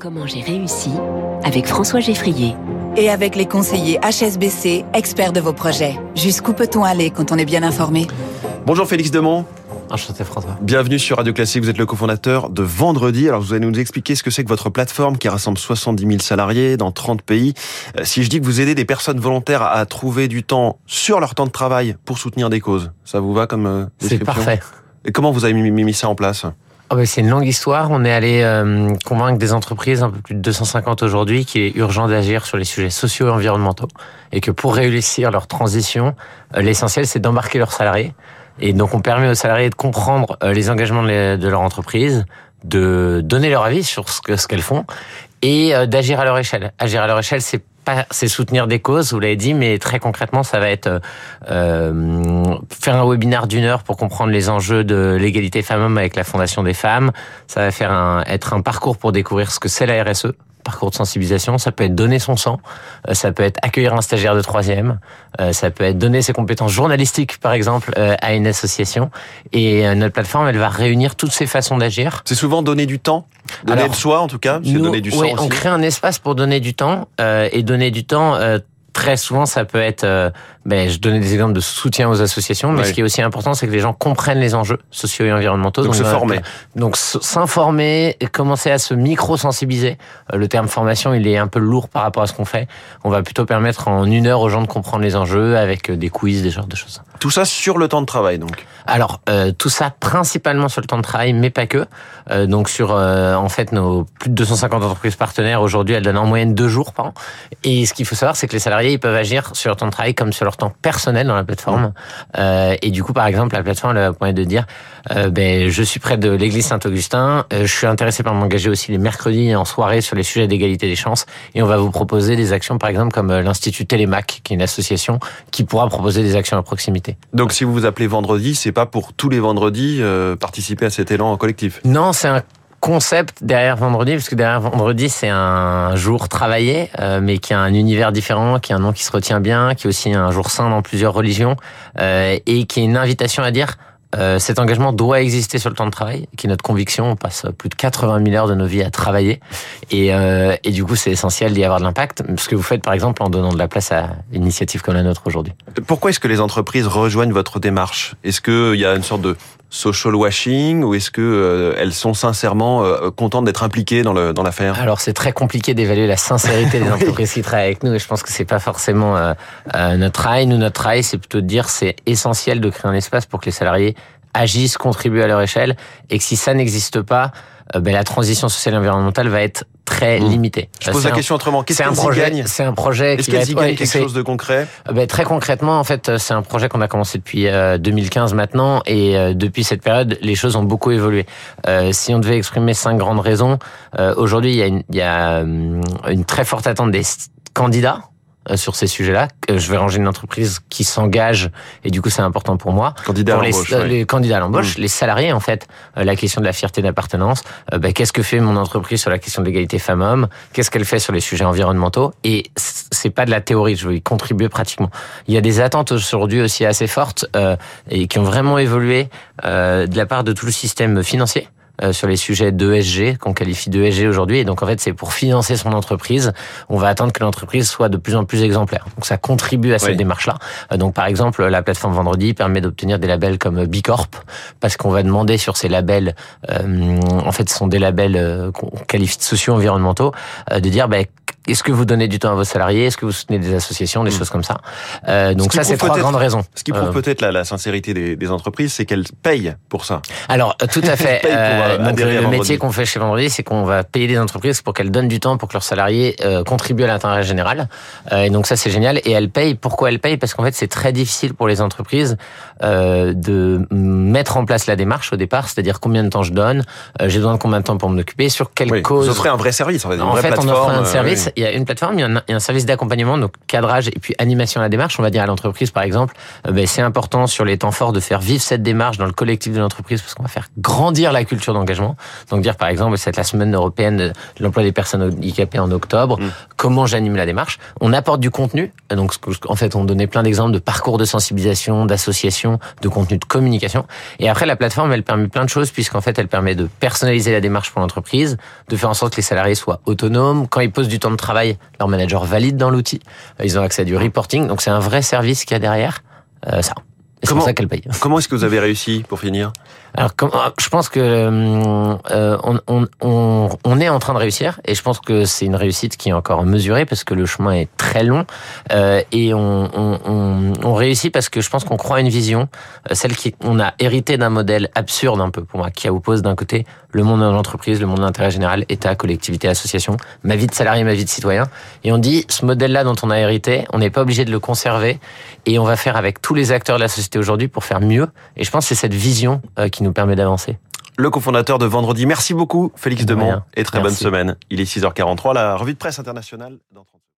Comment j'ai réussi avec François Geffrier. Et avec les conseillers HSBC, experts de vos projets. Jusqu'où peut-on aller quand on est bien informé? Bonjour Félix Demont. Enchanté François. Bienvenue sur Radio Classique, vous êtes le cofondateur de Vendredi. Alors vous allez nous expliquer ce que c'est que votre plateforme qui rassemble 70 000 salariés dans 30 pays. Euh, si je dis que vous aidez des personnes volontaires à trouver du temps sur leur temps de travail pour soutenir des causes, ça vous va comme euh, C'est parfait. Et comment vous avez mis, mis ça en place? Ben c'est une longue histoire. On est allé euh, convaincre des entreprises, un peu plus de 250 aujourd'hui, qu'il est urgent d'agir sur les sujets sociaux et environnementaux. Et que pour réussir leur transition, euh, l'essentiel, c'est d'embarquer leurs salariés. Et donc, on permet aux salariés de comprendre euh, les engagements de, leur entreprise, de donner leur avis sur ce qu'elles font et d'agir à leur échelle. Agir à leur échelle, c'est c'est soutenir des causes, vous l'avez dit, mais très concrètement, ça va être euh, faire un webinaire d'une heure pour comprendre les enjeux de l'égalité femmes-hommes avec la Fondation des femmes. Ça va faire un, être un parcours pour découvrir ce que c'est la RSE, parcours de sensibilisation, ça peut être donner son sang, euh, ça peut être accueillir un stagiaire de troisième, euh, ça peut être donner ses compétences journalistiques, par exemple, euh, à une association. Et notre plateforme, elle va réunir toutes ces façons d'agir. C'est souvent donner du temps Donner Alors, de soi, en tout cas, nous, donner du oui, on crée un espace pour donner du temps et donner du temps très souvent, ça peut être, euh, ben, je donnais des exemples de soutien aux associations, mais ce qui est aussi important, c'est que les gens comprennent les enjeux sociaux et environnementaux. Donc, se former. Donc s'informer, commencer à se micro-sensibiliser. Euh, le terme formation, il est un peu lourd par rapport à ce qu'on fait. On va plutôt permettre en une heure aux gens de comprendre les enjeux avec euh, des quiz, des genres de choses. Tout ça sur le temps de travail, donc. Alors euh, tout ça principalement sur le temps de travail, mais pas que. Euh, donc sur euh, en fait nos plus de 250 entreprises partenaires aujourd'hui, elles donnent en moyenne deux jours par an. Et ce qu'il faut savoir, c'est que les salariés ils peuvent agir sur leur temps de travail comme sur leur personnel dans la plateforme. Euh, et du coup, par exemple, la plateforme elle va de dire, euh, ben je suis près de l'église Saint-Augustin, je suis intéressé par m'engager aussi les mercredis en soirée sur les sujets d'égalité des chances, et on va vous proposer des actions, par exemple comme l'institut Télémac, qui est une association qui pourra proposer des actions à proximité. Donc si vous vous appelez vendredi, c'est pas pour tous les vendredis euh, participer à cet élan collectif? Non, c'est un concept derrière vendredi, parce que derrière vendredi, c'est un jour travaillé, euh, mais qui a un univers différent, qui a un nom qui se retient bien, qui est aussi un jour saint dans plusieurs religions, euh, et qui est une invitation à dire euh, cet engagement doit exister sur le temps de travail, qui est notre conviction. On passe plus de 80 000 heures de nos vies à travailler. Et, euh, et du coup, c'est essentiel d'y avoir de l'impact. Ce que vous faites, par exemple, en donnant de la place à une initiative comme la nôtre aujourd'hui. Pourquoi est-ce que les entreprises rejoignent votre démarche? Est-ce qu'il y a une sorte de social washing ou est-ce que euh, elles sont sincèrement euh, contentes d'être impliquées dans le dans l'affaire? Alors c'est très compliqué d'évaluer la sincérité des entreprises qui travaillent avec nous et je pense que c'est pas forcément euh, notre travail. Nous notre travail c'est plutôt de dire c'est essentiel de créer un espace pour que les salariés agissent, contribuent à leur échelle et que si ça n'existe pas, ben, la transition sociale et environnementale va être très mmh. limité. Je pose la question autrement. Qu'est-ce un projet C'est un projet qui va être, quelque chose de concret? Euh, ben, très concrètement, en fait, c'est un projet qu'on a commencé depuis 2015 euh, maintenant, et euh, depuis cette période, les choses ont beaucoup évolué. si on devait exprimer cinq grandes raisons, aujourd'hui, il y a, une, il y a une très forte attente des candidats euh, sur ces sujets-là. Je vais ranger une entreprise qui s'engage et du coup c'est important pour moi. Candidat pour à les, euh, les, candidats à l'embauche, mm. les salariés en fait, euh, la question de la fierté d'appartenance. Ben, Qu'est-ce que fait mon entreprise sur la question de l'égalité femmes-hommes? Qu'est-ce qu'elle fait sur les sujets environnementaux? Et c'est pas de la théorie, je veux y contribuer pratiquement. Il y a des attentes aujourd'hui aussi assez fortes euh, et qui ont vraiment évolué euh, de la part de tout le système financier. Euh, sur les sujets d'ESG, qu'on qualifie d'ESG aujourd'hui. Et donc, en fait, c'est pour financer son entreprise, on va attendre que l'entreprise soit de plus en plus exemplaire. Donc, ça contribue à cette démarche-là. Euh, donc, par exemple, la plateforme Vendredi permet d'obtenir des labels comme B Corp, parce qu'on va demander sur ces labels, euh, en fait, ce sont des labels qu'on qualifie de socio-environnementaux, de dire, bah, est-ce que vous donnez du temps à vos salariés? Est-ce que vous soutenez des associations, des hmm. choses comme ça? Euh, Donc ça, c'est trois grandes raisons. Ce qui prouve euh, peut-être la, la, sincérité des, des entreprises, c'est qu'elles payent pour ça. Alors euh, tout à fait. euh, donc, le métier qu'on fait chez Vendredi, c'est qu'on va payer des entreprises pour qu'elles donnent du temps pour que leurs salariés euh, contribuent à l'intérêt général. Euh, et donc ça, c'est génial. Et elles payent. Pourquoi elles payent? Parce qu'en fait, c'est très difficile pour les entreprises de mettre en place la démarche au départ, c'est-à-dire combien de temps je donne, j'ai besoin de combien de temps pour me occuper, sur quelle oui, cause. Vous offrez un vrai service, en fait. En fait, on offre un service il y a une plateforme, il y a un, il y a un service d'accompagnement, donc cadrage et puis animation à la démarche. On va dire à l'entreprise, par exemple, euh, ben, c'est important sur les temps forts de faire vivre cette démarche dans le collectif de l'entreprise parce qu'on va faire grandir la culture d'engagement. Donc dire par exemple, c'est la semaine européenne de l'emploi des personnes handicapées en octobre. Mm. Comment j'anime la démarche? On apporte du contenu. Donc en fait, on donnait plein d'exemples de parcours de sensibilisation, d'association, de contenu de communication. Et après, la plateforme, elle permet plein de choses puisqu'en fait, elle permet de personnaliser la démarche pour l'entreprise, de faire en sorte que les salariés soient autonomes. Quand ils posent du temps de travail, leur manager valide dans l'outil. Euh, Ils ont accès à du reporting. Donc c'est un vrai service qu'il y a derrière. Euh, ça. C'est pour ça qu'elle paye. Comment est-ce que vous avez réussi pour finir? Alors, euh, je pense que euh, on, on, on, on est en train de réussir et je pense que c'est une réussite qui est encore mesurée parce que le chemin est très long euh, et on réussit parce que je pense qu'on croit à une vision, euh, celle qui on a hérité d'un modèle absurde un peu pour moi qui oppose d'un côté le monde de l'entreprise, le monde de l'intérêt général, État, collectivité, association, ma vie de salarié, ma vie de citoyen. Et on dit ce modèle-là dont on a hérité, on n'est pas obligé de le conserver et on va faire avec tous les acteurs de la société aujourd'hui pour faire mieux. Et je pense que c'est cette vision euh, qui nous permet d'avancer. Le cofondateur de Vendredi. Merci beaucoup, Félix De Demont, et très bonne semaine. Il est 6h43, la revue de presse internationale. dans 30